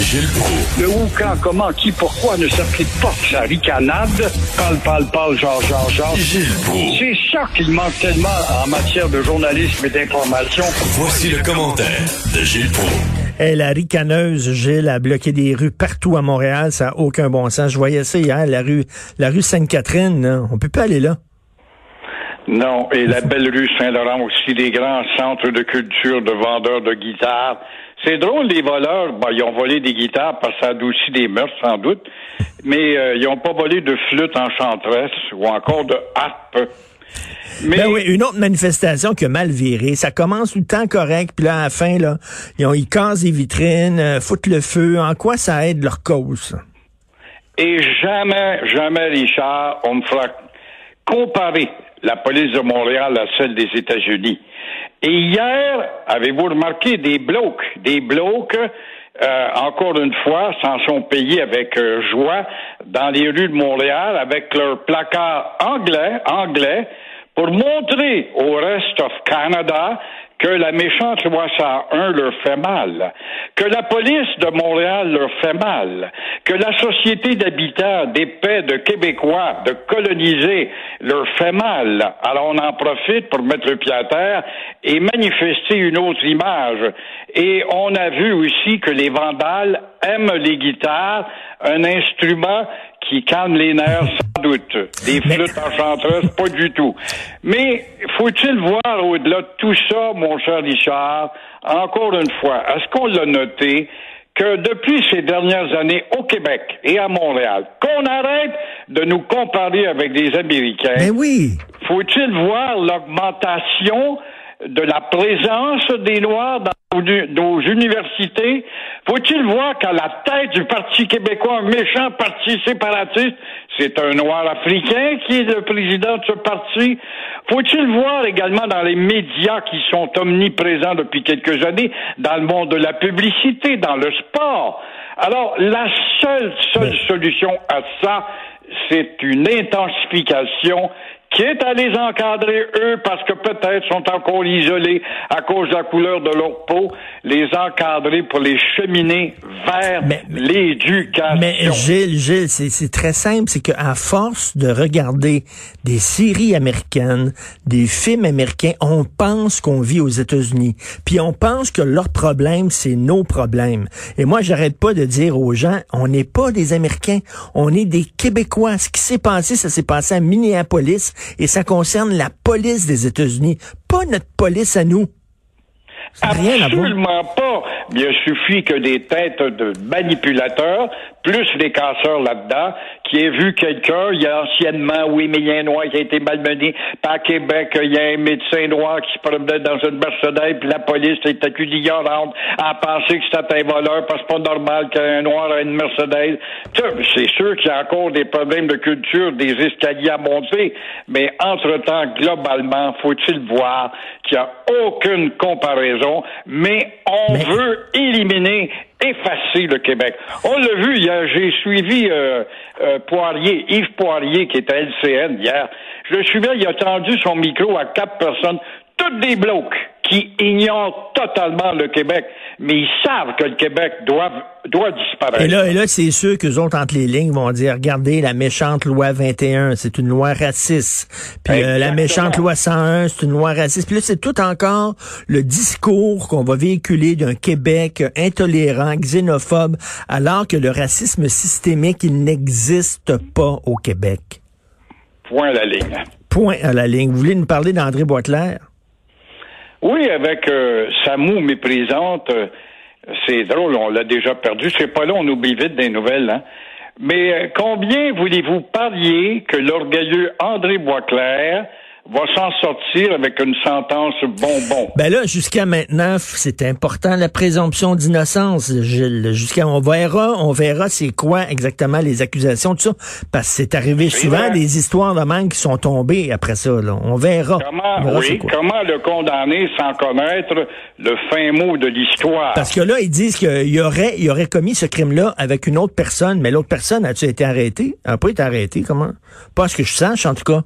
Gilles Proulx. Le où, quand, comment, qui, pourquoi ne s'applique pas sa ricanade? Parle, parle, parle, genre, genre, genre. Gilles Proulx. C'est ça qu'il manque tellement en matière de journalisme et d'information. Voici le commentaire de Gilles Proulx. Hey, la ricaneuse, Gilles, a bloqué des rues partout à Montréal. Ça n'a aucun bon sens. Je voyais ça hier, la rue, la rue Sainte-Catherine. là. On peut pas aller là. Non, et la belle rue Saint-Laurent aussi, des grands centres de culture de vendeurs de guitares. C'est drôle, les voleurs, ben, ils ont volé des guitares parce que ça adoucit des meurtres, sans doute, mais euh, ils n'ont pas volé de flûte enchanteresse ou encore de harpe. Mais Ben oui, une autre manifestation qui a mal viré. Ça commence tout le temps correct, puis là, à la fin, là, ils, ont, ils cassent les vitrines, euh, foutent le feu. En quoi ça aide leur cause? Et jamais, jamais, Richard, on me fera comparer la police de Montréal à celle des États-Unis. Et hier, avez-vous remarqué des blocs, des blocs, euh, encore une fois, s'en sont payés avec euh, joie dans les rues de Montréal avec leur placard anglais, anglais, pour montrer au reste of Canada que la méchante loi 101 leur fait mal, que la police de Montréal leur fait mal, que la société d'habitants des paix de Québécois de coloniser leur fait mal. Alors on en profite pour mettre le pied à terre et manifester une autre image. Et on a vu aussi que les vandales aiment les guitares, un instrument qui calme les nerfs sans doute. Des flûtes enchantereuses, pas du tout. Mais faut-il voir au-delà de tout ça, mon cher Richard, encore une fois, est-ce qu'on l'a noté que depuis ces dernières années au Québec et à Montréal, qu'on arrête de nous comparer avec des Américains, oui. faut-il voir l'augmentation de la présence des Noirs dans nos- universités? Faut-il voir qu'à la tête du Parti québécois, un méchant parti séparatiste, c'est un Noir africain qui est le président de ce parti? Faut-il voir également dans les médias qui sont omniprésents depuis quelques années, dans le monde de la publicité, dans le sport? Alors, la seule, seule solution à ça, c'est une intensification qui est à les encadrer, eux, parce que peut-être sont encore isolés à cause de la couleur de leur peau, les encadrer pour les cheminer vers l'éducation. Mais Gilles, Gilles, c'est c'est très simple, c'est qu'à force de regarder des séries américaines, des films américains, on pense qu'on vit aux États-Unis. Puis on pense que leur problème, c'est nos problèmes. Et moi, j'arrête pas de dire aux gens, on n'est pas des Américains, on est des Québécois. Ce qui s'est passé, ça s'est passé à Minneapolis et ça concerne la police des États-Unis, pas notre police à nous. Ça n'a rien à voir. Absolument pas. Il suffit que des têtes de manipulateurs, plus des casseurs là-dedans, qui aient vu quelqu'un, il y a anciennement, oui, mais il y a un noir qui a été malmené. Puis à Québec, il y a un médecin noir qui se promenait dans une Mercedes, puis la police est accusée ignorante à penser que c'était un voleur, parce que c'est pas normal qu'un noir ait une Mercedes. C'est sûr qu'il y a encore des problèmes de culture, des escaliers à monter, mais entre-temps, globalement, faut-il voir qu'il n'y a aucune comparaison, mais on Mais- veut éliminer, effacer le Québec. On l'a vu hier, j'ai suivi euh, euh, Poirier, Yves Poirier, qui est à LCN hier. Je le suivais, il a tendu son micro à quatre personnes, toutes des blocs qui ignorent totalement le Québec, mais ils savent que le Québec doit, doit disparaître. Et là, et là c'est sûr qu'eux autres, entre les lignes, vont dire, regardez, la méchante loi 21, c'est une loi raciste. Puis euh, la méchante loi 101, c'est une loi raciste. Puis là, c'est tout encore le discours qu'on va véhiculer d'un Québec intolérant, xénophobe, alors que le racisme systémique, il n'existe pas au Québec. Point à la ligne. Point à la ligne. Vous voulez nous parler d'André Boisclair? Oui, avec euh, Samou méprisante, euh, c'est drôle, on l'a déjà perdu. C'est pas là, on oublie vite des nouvelles. Hein? Mais euh, combien voulez-vous parier que l'orgueilleux André Boisclair va s'en sortir avec une sentence bonbon. Ben là, jusqu'à maintenant, c'est important la présomption d'innocence, Gilles. Jusqu'à on verra, on verra c'est quoi exactement les accusations de ça, parce que c'est arrivé souvent des histoires de manque qui sont tombées après ça. Là. On verra. Comment, oui, comment le condamner sans connaître le fin mot de l'histoire? Parce que là, ils disent qu'il aurait, il aurait commis ce crime-là avec une autre personne, mais l'autre personne a-tu été arrêtée A pas été arrêtée Comment? Pas ce que je sache en tout cas.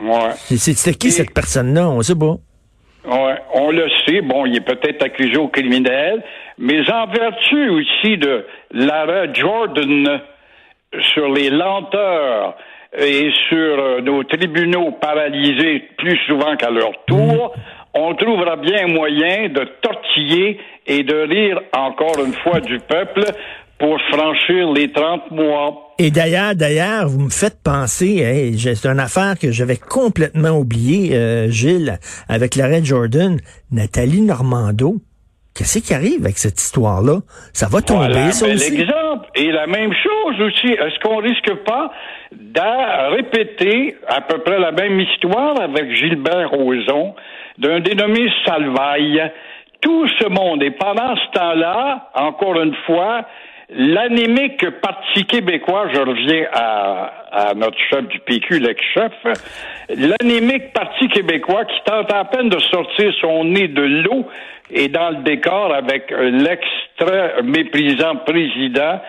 Ouais. C'était qui cette personne-là? On sait pas. Ouais, on le sait. Bon, il est peut-être accusé au criminel, mais en vertu aussi de l'arrêt Jordan sur les lenteurs et sur euh, nos tribunaux paralysés plus souvent qu'à leur tour, on trouvera bien moyen de tortiller et de rire encore une fois du peuple pour franchir les 30 mois. Et d'ailleurs, d'ailleurs, vous me faites penser, c'est une affaire que j'avais complètement oubliée, euh, Gilles, avec l'arrêt Jordan, Nathalie Normando. Qu'est-ce qui arrive avec cette histoire-là? Ça va tomber, voilà, ça aussi? L'exemple. Et la même chose aussi. Est-ce qu'on risque pas de répéter à peu près la même histoire avec Gilbert Rozon, d'un dénommé Salvaille? Tout ce monde. Et pendant ce temps-là, encore une fois, L'anémique Parti québécois, je reviens à, à notre chef du PQ, l'ex-chef, l'anémique Parti québécois qui tente à peine de sortir son nez de l'eau et dans le décor avec l'extrait méprisant président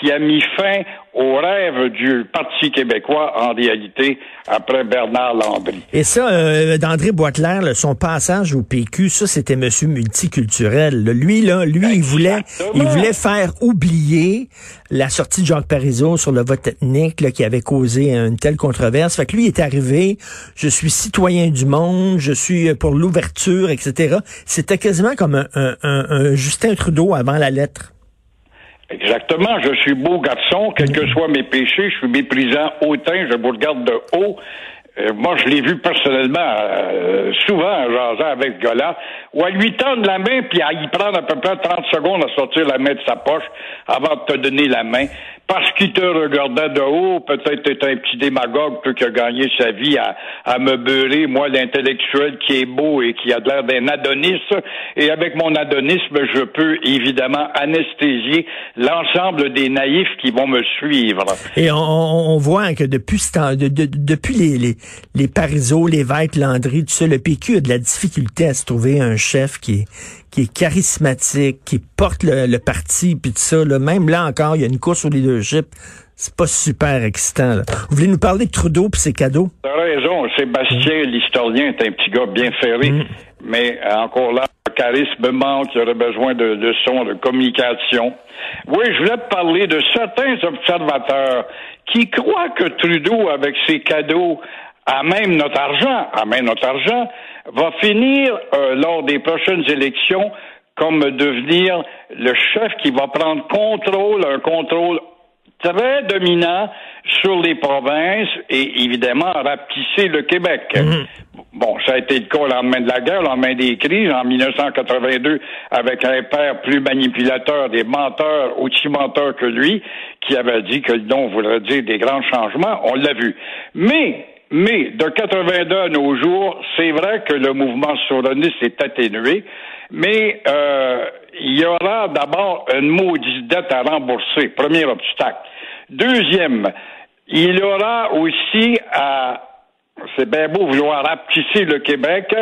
qui a mis fin au rêve du Parti québécois en réalité après Bernard Landry. Et ça, euh, d'André Boitler, son passage au PQ, ça c'était Monsieur multiculturel. Lui là, lui il voulait, il voulait faire oublier la sortie de Jacques Parizeau sur le vote ethnique là, qui avait causé une telle controverse. Fait que lui est arrivé, je suis citoyen du monde, je suis pour l'ouverture, etc. C'était quasiment comme un, un, un Justin Trudeau avant la lettre. Exactement. Je suis beau garçon, quels que soient mes péchés, je suis méprisant hautain, je vous regarde de haut. Euh, moi, je l'ai vu personnellement euh, souvent jasant avec ce gars-là, ou à lui tendre la main, puis à y prendre à peu près 30 secondes à sortir la main de sa poche avant de te donner la main. Parce qu'il te regardait de haut, peut-être t'es un petit démagogue, qui a gagné sa vie à, à me beurrer, moi l'intellectuel qui est beau et qui a l'air d'un Adonis, et avec mon adonisme, je peux évidemment anesthésier l'ensemble des naïfs qui vont me suivre. Et on, on voit que depuis de, de, depuis les, les, les Parizeau, l'évêque Landry, tout ça, le PQ a de la difficulté à se trouver un chef qui est, qui est charismatique, qui porte le, parti, puis tout ça. Là. Même là encore, il y a une course au leadership. C'est pas super excitant. Là. Vous voulez nous parler de Trudeau puis ses cadeaux? T'as raison. Sébastien, l'historien, est un petit gars bien ferré. Mm. Mais euh, encore là, le charisme manque. Il aurait besoin de, de son, de communication. Oui, je voulais te parler de certains observateurs qui croient que Trudeau, avec ses cadeaux, à même notre argent, à même notre argent, va finir euh, lors des prochaines élections comme devenir le chef qui va prendre contrôle, un contrôle très dominant sur les provinces et évidemment rapetisser le Québec. Mhm. Bon, ça a été le cas au lendemain de la guerre, au lendemain des crises, en 1982, avec un père plus manipulateur, des menteurs, aussi menteurs que lui, qui avait dit que le don voudrait dire des grands changements. On l'a vu. Mais mais de 82 à nos jours, c'est vrai que le mouvement souverainiste est atténué, mais euh, il y aura d'abord une maudite dette à rembourser, premier obstacle. Deuxième, il aura aussi à c'est bien beau vouloir rapetisser le Québec.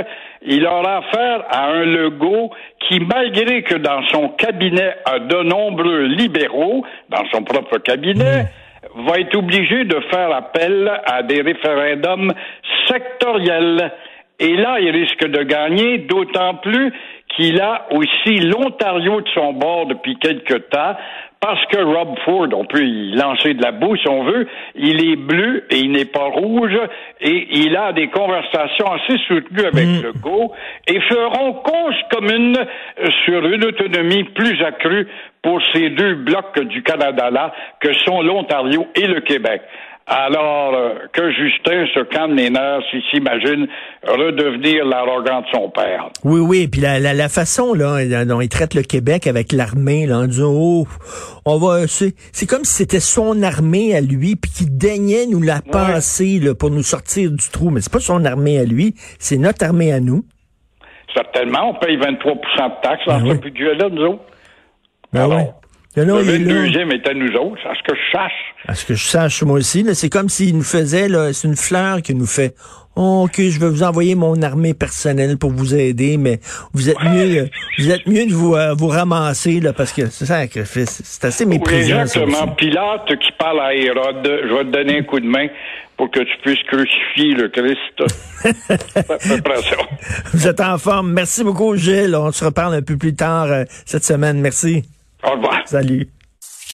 Il aura affaire à un Legault qui, malgré que dans son cabinet a de nombreux libéraux, dans son propre cabinet, va être obligé de faire appel à des référendums sectoriels. Et là, il risque de gagner, d'autant plus qu'il a aussi l'Ontario de son bord depuis quelque temps, parce que Rob Ford, on peut y lancer de la boue si on veut, il est bleu et il n'est pas rouge, et il a des conversations assez soutenues avec mm. le GO, et feront cause commune sur une autonomie plus accrue pour ces deux blocs du Canada-là, que sont l'Ontario et le Québec. Alors euh, que Justin se calme les nerfs s'il s'imagine redevenir l'arrogant de son père. Oui, oui, puis la, la, la, façon là dont il traite le Québec avec l'armée, là, en disant oh, on va, c'est, c'est comme si c'était son armée à lui, puis qu'il daignait nous la passer là, pour nous sortir du trou. Mais c'est pas son armée à lui, c'est notre armée à nous. Certainement, on paye 23% de taxes dans Ben ce budget-là, nous autres. Ben Alors, ouais. Le, le il est là. 22e est à nous autres, à ce que je sache. À ce que je sache, moi aussi, c'est comme s'il nous faisait, là, c'est une fleur qui nous fait. Oh, ok, je vais vous envoyer mon armée personnelle pour vous aider, mais vous êtes mieux, vous êtes mieux de vous, euh, vous ramasser, là, parce que c'est fait- c'est assez Oui, méprisant. ça exactement. Pilate qui parle à Hérode, je vais te donner un coup de main pour que tu puisses crucifier le Christ. Vous êtes en forme. Merci beaucoup, Gilles. On se reparle un peu plus tard euh, cette semaine. Merci. Au revoir. Salut.